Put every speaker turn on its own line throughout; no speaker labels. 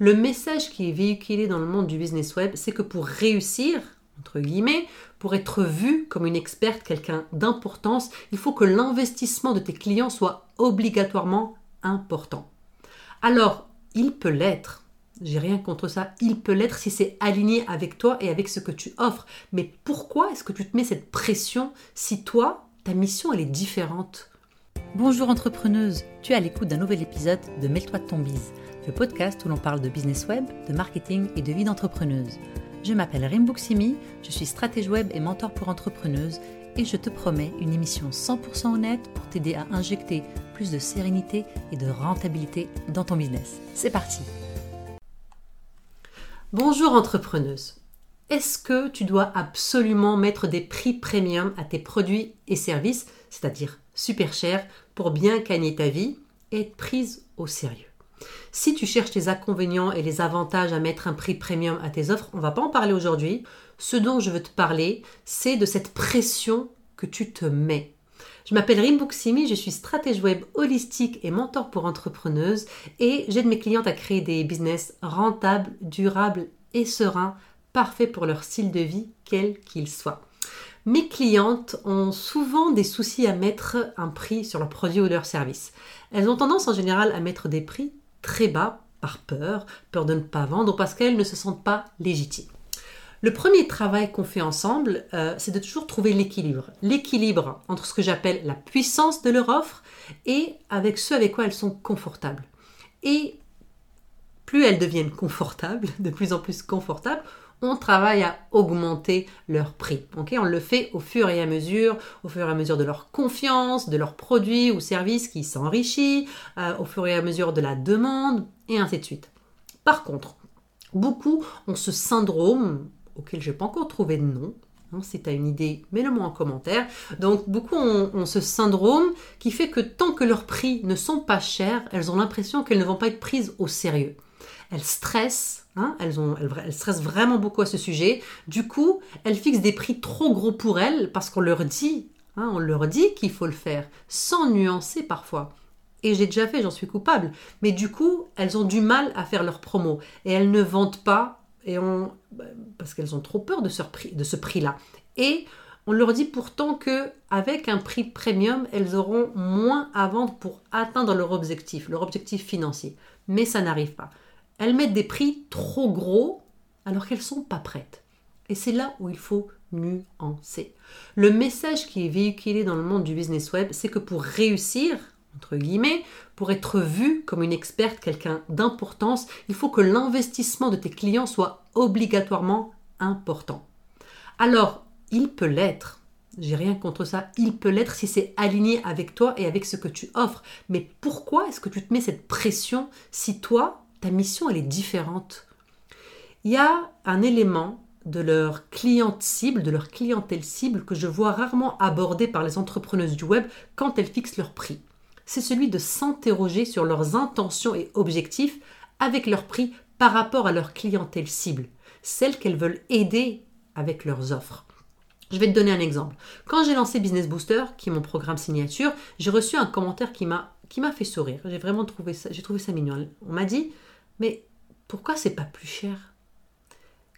Le message qui est véhiculé dans le monde du business web, c'est que pour réussir, entre guillemets, pour être vu comme une experte, quelqu'un d'importance, il faut que l'investissement de tes clients soit obligatoirement important. Alors, il peut l'être. J'ai rien contre ça. Il peut l'être si c'est aligné avec toi et avec ce que tu offres. Mais pourquoi est-ce que tu te mets cette pression si toi, ta mission, elle est différente?
Bonjour entrepreneuse, tu es à l'écoute d'un nouvel épisode de Mêle-toi de ton bise, le podcast où l'on parle de business web, de marketing et de vie d'entrepreneuse. Je m'appelle Rimbuksimi, je suis stratège web et mentor pour entrepreneuses et je te promets une émission 100% honnête pour t'aider à injecter plus de sérénité et de rentabilité dans ton business. C'est parti
Bonjour entrepreneuse. Est-ce que tu dois absolument mettre des prix premium à tes produits et services, c'est-à-dire super chers, pour bien gagner ta vie et être prise au sérieux si tu cherches les inconvénients et les avantages à mettre un prix premium à tes offres, on va pas en parler aujourd'hui. Ce dont je veux te parler, c'est de cette pression que tu te mets. Je m'appelle Rimbuksimi, je suis stratège web holistique et mentor pour entrepreneuses et j'aide mes clientes à créer des business rentables, durables et sereins, parfaits pour leur style de vie, quel qu'il soit. Mes clientes ont souvent des soucis à mettre un prix sur leurs produits ou leurs services. Elles ont tendance en général à mettre des prix très bas par peur, peur de ne pas vendre, parce qu'elles ne se sentent pas légitimes. Le premier travail qu'on fait ensemble, euh, c'est de toujours trouver l'équilibre. L'équilibre entre ce que j'appelle la puissance de leur offre et avec ce avec quoi elles sont confortables. Et plus elles deviennent confortables, de plus en plus confortables, on travaille à augmenter leur prix. on le fait au fur et à mesure, au fur et à mesure de leur confiance, de leurs produits ou services qui s'enrichit, euh, au fur et à mesure de la demande, et ainsi de suite. Par contre, beaucoup ont ce syndrome, auquel je n'ai pas encore trouvé de nom, hein, si tu as une idée, mets-le-moi en commentaire. Donc, beaucoup ont, ce syndrome qui fait que tant que leurs prix ne sont pas chers, elles ont l'impression qu'elles ne vont pas être prises au sérieux. Elles stressent, hein, elles, stressent vraiment beaucoup à ce sujet. Du coup, elles fixent des prix trop gros pour elles parce qu'on leur dit, hein, on leur dit qu'il faut le faire, sans nuancer parfois. Et j'ai déjà fait, j'en suis coupable. Mais du coup, elles ont du mal à faire leur promo et elles ne vendent pas et on, bah, parce qu'elles ont trop peur de ce de ce prix-là. Et on leur dit pourtant que avec un prix premium, elles auront moins à vendre pour atteindre leur objectif, leur objectif financier. Mais ça n'arrive pas. Elles mettent des prix trop gros alors qu'elles ne sont pas prêtes. Et c'est là où il faut nuancer. Le message qui est véhiculé dans le monde du business web, c'est que pour réussir, entre guillemets, pour être vu comme une experte, quelqu'un d'importance, il faut que l'investissement de tes clients soit obligatoirement important. Alors, il peut l'être. J'ai rien contre ça. Il peut l'être si c'est aligné avec toi et avec ce que tu offres. Mais pourquoi est-ce que tu te mets cette pression si toi, ta mission, elle est différente. Il y a un élément de leur cliente cible, de leur clientèle cible que je vois rarement abordé par les entrepreneuses du web quand elles fixent leur prix. C'est celui de s'interroger sur leurs intentions et objectifs avec leur prix par rapport à leur clientèle cible, celle qu'elles veulent aider avec leurs offres. Je vais te donner un exemple. Quand j'ai lancé Business Booster, qui est mon programme signature, j'ai reçu un commentaire qui m'a fait sourire. J'ai vraiment trouvé ça, j'ai trouvé ça mignon. On m'a dit mais pourquoi c'est pas plus cher?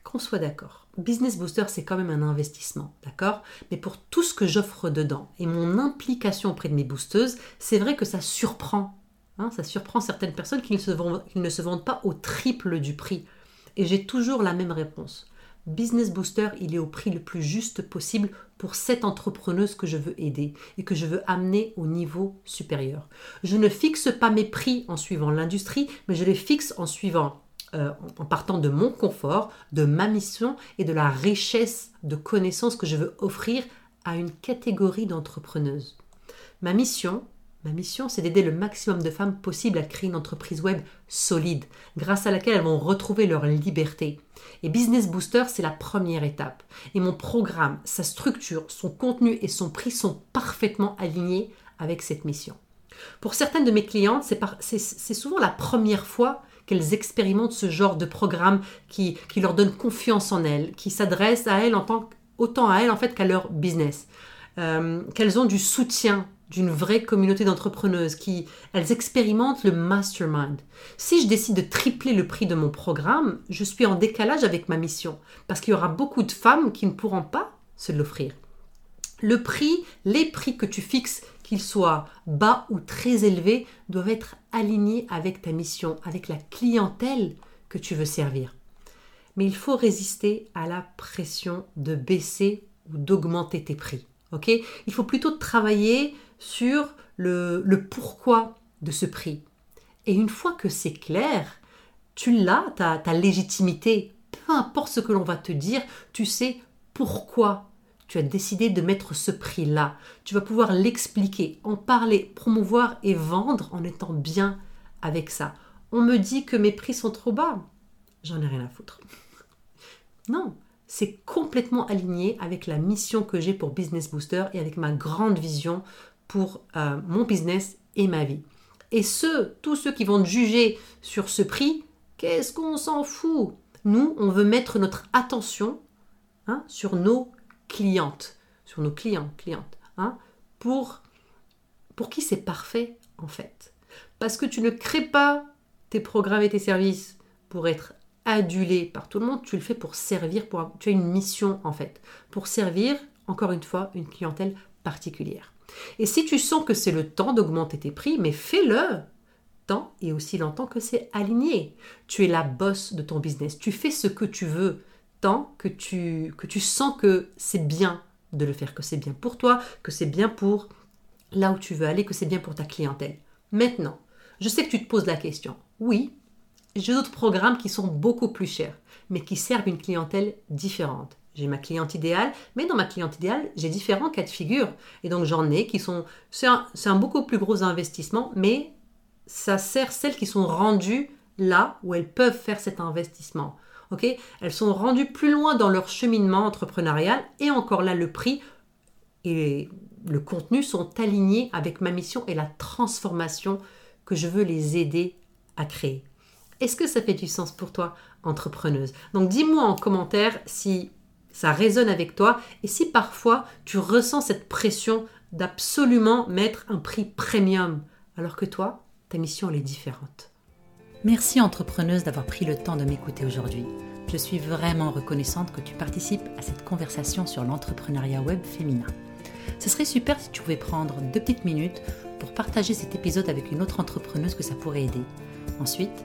Qu'on soit d'accord. Business Booster, c'est quand même un investissement, d'accord? Mais pour tout ce que j'offre dedans et mon implication auprès de mes boosteuses, c'est vrai que ça surprend. Hein, ça surprend certaines personnes qui ne, se vendent, qui ne se vendent pas au triple du prix. Et j'ai toujours la même réponse. Business Booster, il est au prix le plus juste possible pour cette entrepreneuse que je veux aider et que je veux amener au niveau supérieur. Je ne fixe pas mes prix en suivant l'industrie, mais je les fixe en suivant, euh, en partant de mon confort, de ma mission et de la richesse de connaissances que je veux offrir à une catégorie d'entrepreneuses. Ma mission, Ma mission, c'est d'aider le maximum de femmes possible à créer une entreprise web solide, grâce à laquelle elles vont retrouver leur liberté. Et Business Booster, c'est la première étape. Et mon programme, sa structure, son contenu et son prix sont parfaitement alignés avec cette mission. Pour certaines de mes clientes, c'est souvent la première fois qu'elles expérimentent ce genre de programme qui, leur donne confiance en elles, qui s'adresse à elles en tant, autant à elles en fait qu'à leur business. Euh, qu'elles ont du soutien d'une vraie communauté d'entrepreneuses qui, elles expérimentent le mastermind. Si je décide de tripler le prix de mon programme, je suis en décalage avec ma mission parce qu'il y aura beaucoup de femmes qui ne pourront pas se l'offrir. Le prix, les prix que tu fixes, qu'ils soient bas ou très élevés, doivent être alignés avec ta mission, avec la clientèle que tu veux servir. Mais il faut résister à la pression de baisser ou d'augmenter tes prix. Ok? Il faut plutôt travailler sur le, pourquoi de ce prix. Et une fois que c'est clair, tu l'as, ta légitimité, peu importe ce que l'on va te dire, tu sais pourquoi tu as décidé de mettre ce prix-là. Tu vas pouvoir l'expliquer, en parler, promouvoir et vendre en étant bien avec ça. On me dit que mes prix sont trop bas. J'en ai rien à foutre. Non, c'est complètement aligné avec la mission que j'ai pour Business Booster et avec ma grande vision pour euh, mon business et ma vie. Et ceux, tous ceux qui vont juger sur ce prix, qu'est-ce qu'on s'en fout? Nous, on veut mettre notre attention hein, sur nos clientes, sur nos clients, clientes, hein, pour, pour qui c'est parfait en fait. Parce que tu ne crées pas tes programmes et tes services pour être adulé par tout le monde, tu le fais pour servir, pour, tu as une mission en fait, pour servir, encore une fois, une clientèle particulière. Et si tu sens que c'est le temps d'augmenter tes prix, mais fais-le tant et aussi longtemps que c'est aligné. Tu es la boss de ton business. Tu fais ce que tu veux tant que tu, que tu sens que c'est bien de le faire, que c'est bien pour toi, que c'est bien pour là où tu veux aller, que c'est bien pour ta clientèle. Maintenant, je sais que tu te poses la question. Oui, j'ai d'autres programmes qui sont beaucoup plus chers, mais qui servent une clientèle différente. J'ai ma cliente idéale, mais dans ma cliente idéale, j'ai différents cas de figure. Et donc j'en ai qui sont... C'est un, beaucoup plus gros investissement, mais ça sert celles qui sont rendues là où elles peuvent faire cet investissement. ok? Elles sont rendues plus loin dans leur cheminement entrepreneurial et encore là, le prix et le contenu sont alignés avec ma mission et la transformation que je veux les aider à créer. Est-ce que ça fait du sens pour toi, entrepreneuse? Donc dis-moi en commentaire si ça résonne avec toi et si parfois tu ressens cette pression d'absolument mettre un prix premium alors que toi, ta mission elle est différente.
Merci entrepreneuse d'avoir pris le temps de m'écouter aujourd'hui. Je suis vraiment reconnaissante que tu participes à cette conversation sur l'entrepreneuriat web féminin. Ce serait super si tu pouvais prendre deux petites minutes pour partager cet épisode avec une autre entrepreneuse que ça pourrait aider. Ensuite,